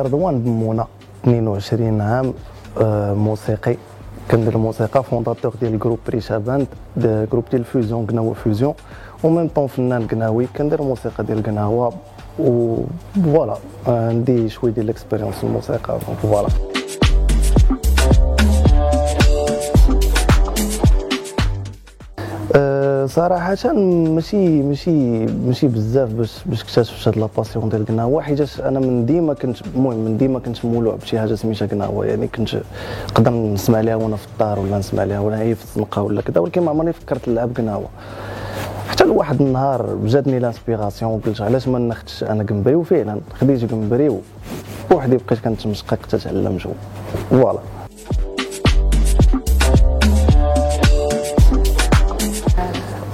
رضوان بمونة 22 عام آه، موسيقي. كندير الموسيقى fondateur ديال groupe ريشا باند groupe ديال fusion قناوة fusion. en même temps فنان قناوي كندير الموسيقى ديال قناوة و voilà عندي شوية ديال ال expérience في الموسيقى voilà. أه، صراحة ماشي ماشي ماشي بزاف باش باش اكتشفت هاد la passion ديال القناوة حيتاش أنا من ديما كنت المهم من ديما كنت مولوع بشي حاجة سميتها قناوة يعني كنت نقدر نسمع ليها وأنا في الدار ولا نسمع ليها وأنا هي في الزنقة ولا كذا ولكن ما عمرني فكرت نلعب قناوة حتى لواحد النهار جاتني l'inspiration وقلت علاش ما ناخذش أنا قنبري وفعلا خديت قنبري وحدي بقيت كنتمشقق تتعلم جو voilà.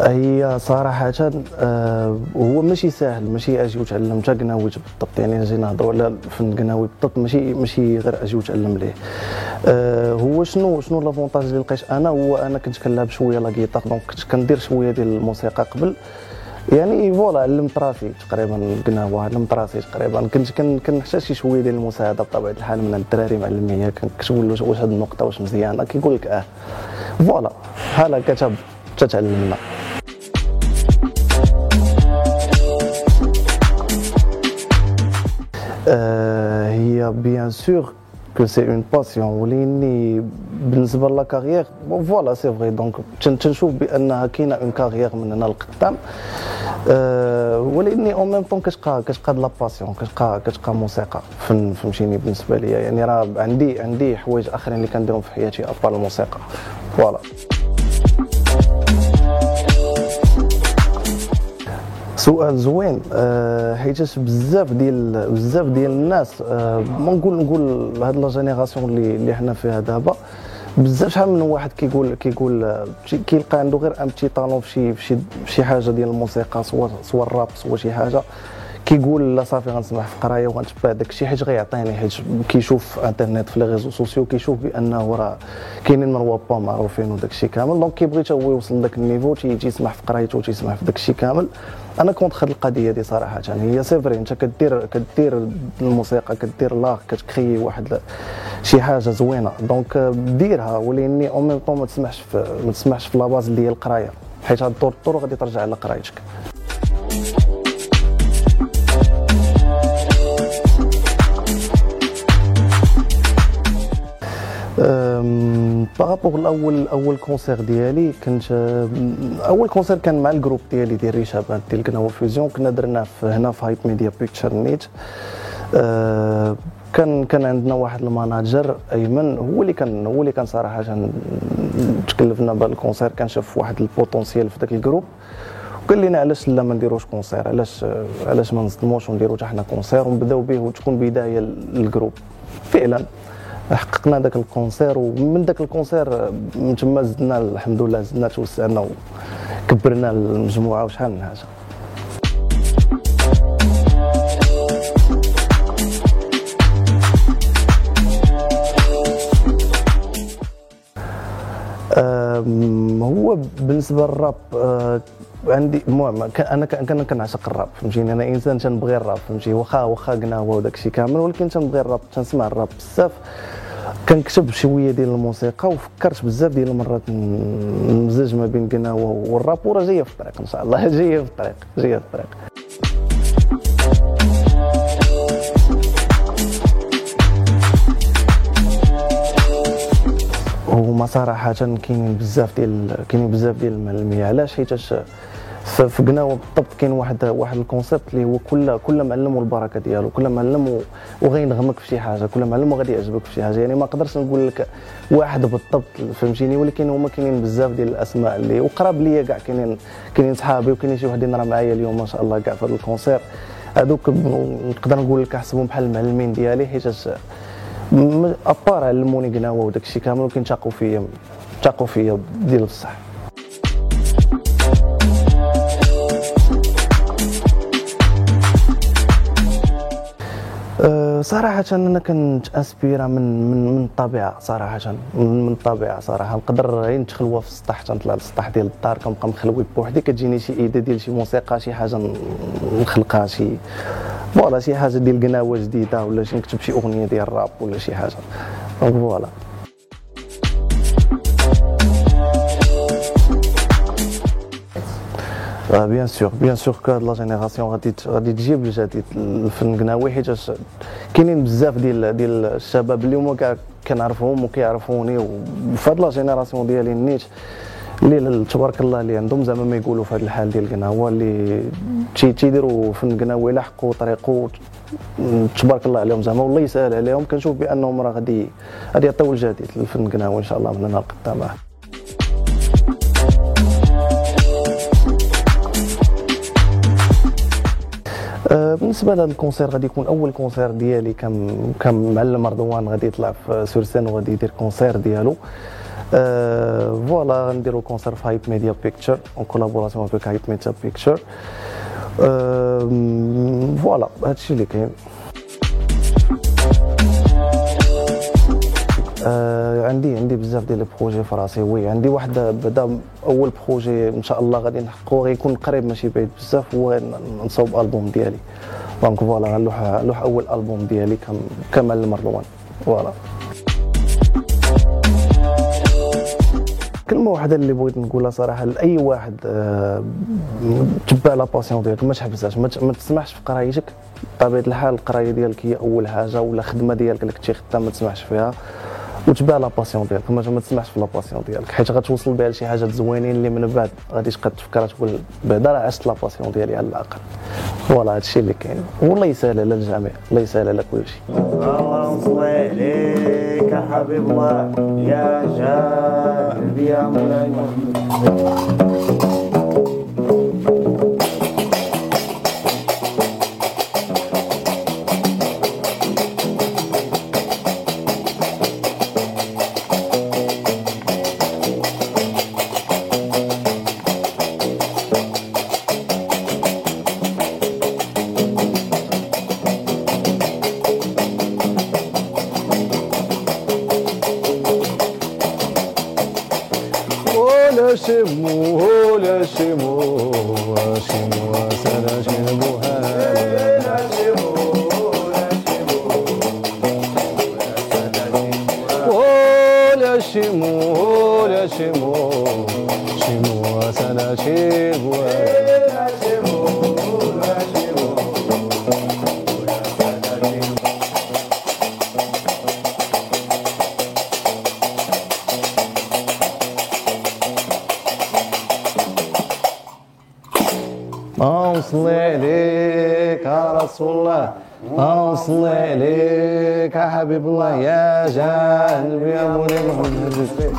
هي صراحة آه هو ماشي ساهل ماشي أجي وتعلم تا قناوي بالضبط يعني أجي نهضروا على فن قناوي بالضبط ماشي ماشي غير أجي وتعلم ليه. هو شنو شنو l'avantage اللي لقيت أنا؟ هو أنا كنت كنلعب شوية la guitare donc كنت كندير شوية ديال الموسيقى قبل. يعني voilà علمت راسي تقريبا قناوه علمت راسي تقريبا. كنت كنحتاج شي شوية ديال المساعدة بطبيعة الحال من الدراري كتقول له واش هاد النقطة واش مزيانة؟ كيقول لك آه. voilà بحال هكا تتعلمنا. Euh, هي bien sûr que c'est une passion وليني بالنسبة la carrière voilà c'est vrai donc تنشوف بأنها كاينة une carrière من هنا لقدام. أه ولاني en même temps كتبقى كتبقى la passion كتبقى كتبقى موسيقى. فن فهمتيني بالنسبة ليا. يعني راه عندي عندي حوايج آخرين اللي كنديرهم في حياتي à part الموسيقى. voilà سؤال زوين. أه حيتاش بزاف ديال بزاف ديال الناس أه ما نقول نقول هاد la génération اللي اللي حنا فيها دابا بزاف شحال من واحد كيقول كيقول كيلقى عنده غير un petit talent في شي في شي حاجة ديال الموسيقى سواء سواء الراب سواء شي حاجة. كيقول لا صافي غنسمح في قراية وغنتبع داك الشيء حيت غيعطيني حيت كيشوف انترنت في les réseaux sociaux كيشوف بأنه راه كاينين من با معروفين وداك الشيء كامل. donc كيبغي حتى هو يوصل لذاك ال niveau تيجي يسمح في قرايته وتيسمح في داك الشيء كامل. أنا كنت هذه القضية دي صراحة هي c'est vrai أنت كدير كدير الموسيقى كدير l'art كت créer واحد شي حاجة زوينة. donc ديرها ولأني أو ميم طون ما تسمحش ما تسمحش في la base اللي هي القراية حيت هاد الدور الطور غادي ترجع لقرايتك. par rapport الأول أول concert ديالي كنت أول concert كان مع ال groupe ديالي ديال ريشابان ديال كناوة fusion كنا درناه هنا في Hype Media Picture نيت كان كان عندنا واحد ال manager أيمن هو اللي كان هو اللي كان صراحة تكلفنا بهذا ال concert كان شاف واحد ال potentiel في ذاك ال groupe وقال لنا علاش لا ما نديروش concert علاش علاش ما نصدموش ونديرو حتى حنا concert ونبداو به وتكون بداية لل groupe. فعلا حققنا ذاك ال concert ومن ذاك ال concert من تما زدنا الحمد لله زدنا توسعنا وكبرنا المجموعة وشحال من حاجة. هو بالنسبة للراب أه، عندي المهم أنا كان كنعشق الراب فهمتيني؟ أنا إنسان تنبغي الراب فهمتي واخا واخا قناوه وداك الشيء كامل ولكن تنبغي الراب تنسمع الراب بزاف. كنكتب شوية ديال الموسيقى وفكرت بزاف ديال المرات نمزج ما بين قناوه والراب وراه جاية في الطريق إن شاء الله. جاية في الطريق جاية في الطريق. صراحة كاينين بزاف ديال كاينين بزاف ديال المعلميه علاش؟ حيتاش في قناوه بالضبط كاين واحد واحد ال concept اللي هو كل كل معلم والبركة ديالو. كل معلم وغينغمك في شي حاجة. كل معلم وغادي يعجبك في شي حاجة. يعني ما نقدرش نقول لك واحد بالضبط فهمتيني؟ ولكن هما كاينين بزاف ديال الأسماء اللي وقراب ليا كاع كاينين كاينين صحابي وكاينين شي وحدين راه معايا اليوم ما شاء الله كاع في هذا ال concert هذوك نقدر نقول لك احسبهم بحال المعلمين ديالي. حيت ابار علموني قناوه وداك الشيء كامل ولكن تاقوا فيا تاقوا فيا ديال بصح. صراحة أنا كنت انسبيرا من من من الطبيعة صراحة. من, من الطبيعة صراحة. نقدر غير نتخلوى في السطح تنطلع للسطح ديال الدار كنبقى مخلوي بوحدي كتجيني شي ايديا ديال شي موسيقى شي حاجة نخلقها شي voilà شي حاجة ديال قناوة جديدة ولا شي نكتب شي أغنية ديال الراب ولا شي حاجة. voilà. bien sûr bien sûr que la génération غادي غادي تجيب الجديد الفن قناوي حيت كاينين بزاف ديال ديال الشباب اللي هما كنعرفهم وكيعرفوني وفي هاد la génération ديالي نيت. اللي تبارك الله اللي عندهم زعما ما يقولوا في هذا الحال ديال القناوه اللي تيديروا فن قناوي لحقوا طريقه تبارك الله عليهم زعما والله يسهل عليهم. كنشوف بأنهم راه غادي غادي يعطيو الجديد للفن القناوي ان شاء الله من هنا لقدام آه، بالنسبة لهذا ال concert غادي يكون أول concert ديالي كم كمعلم رضوان غادي يطلع في sur scène وغادي يدير concert ديالو. أه voilà غنديرو concert في Hype Media Picture en collaboration avec Hype Media Picture voilà هادشي اللي كاين عندي عندي بزاف ديال ال projets في راسي oui عندي واحد بدا أول projet إن شاء الله غادي نحققو غيكون قريب ماشي بعيد بزاف هو نصوب ألبوم ديالي. donc voilà غنلوح لوح أول ألبوم ديالي كمعلم رضوان. voilà واحدة اللي بغيت نقولها صراحة لأي واحد آه تبع la passion ديالك ما تحبسهاش ما تسمحش في قرايتك. بطبيعة الحال القراية ديالك هي أول حاجة ولا الخدمه ديالك اللي كنتي خدام ما تسمحش فيها وتبع la passion ديالك. ما تسمحش في la passion ديالك حيت غتوصل بها لشي حاجات زوينين اللي من بعد غادي تبقى تفكر تقول بعدا راه عشت la passion ديالي على الأقل. voilà هادشي اللي كاين. والله يسهل على الجميع. الله يسهل على كل شيء. اللهم صل عليك حبيب الله. يا جاد يا مولاي محمد. मुहो ज رسول الله أوصل إليك يا حبيب الله يا جانبي يا مريم محمد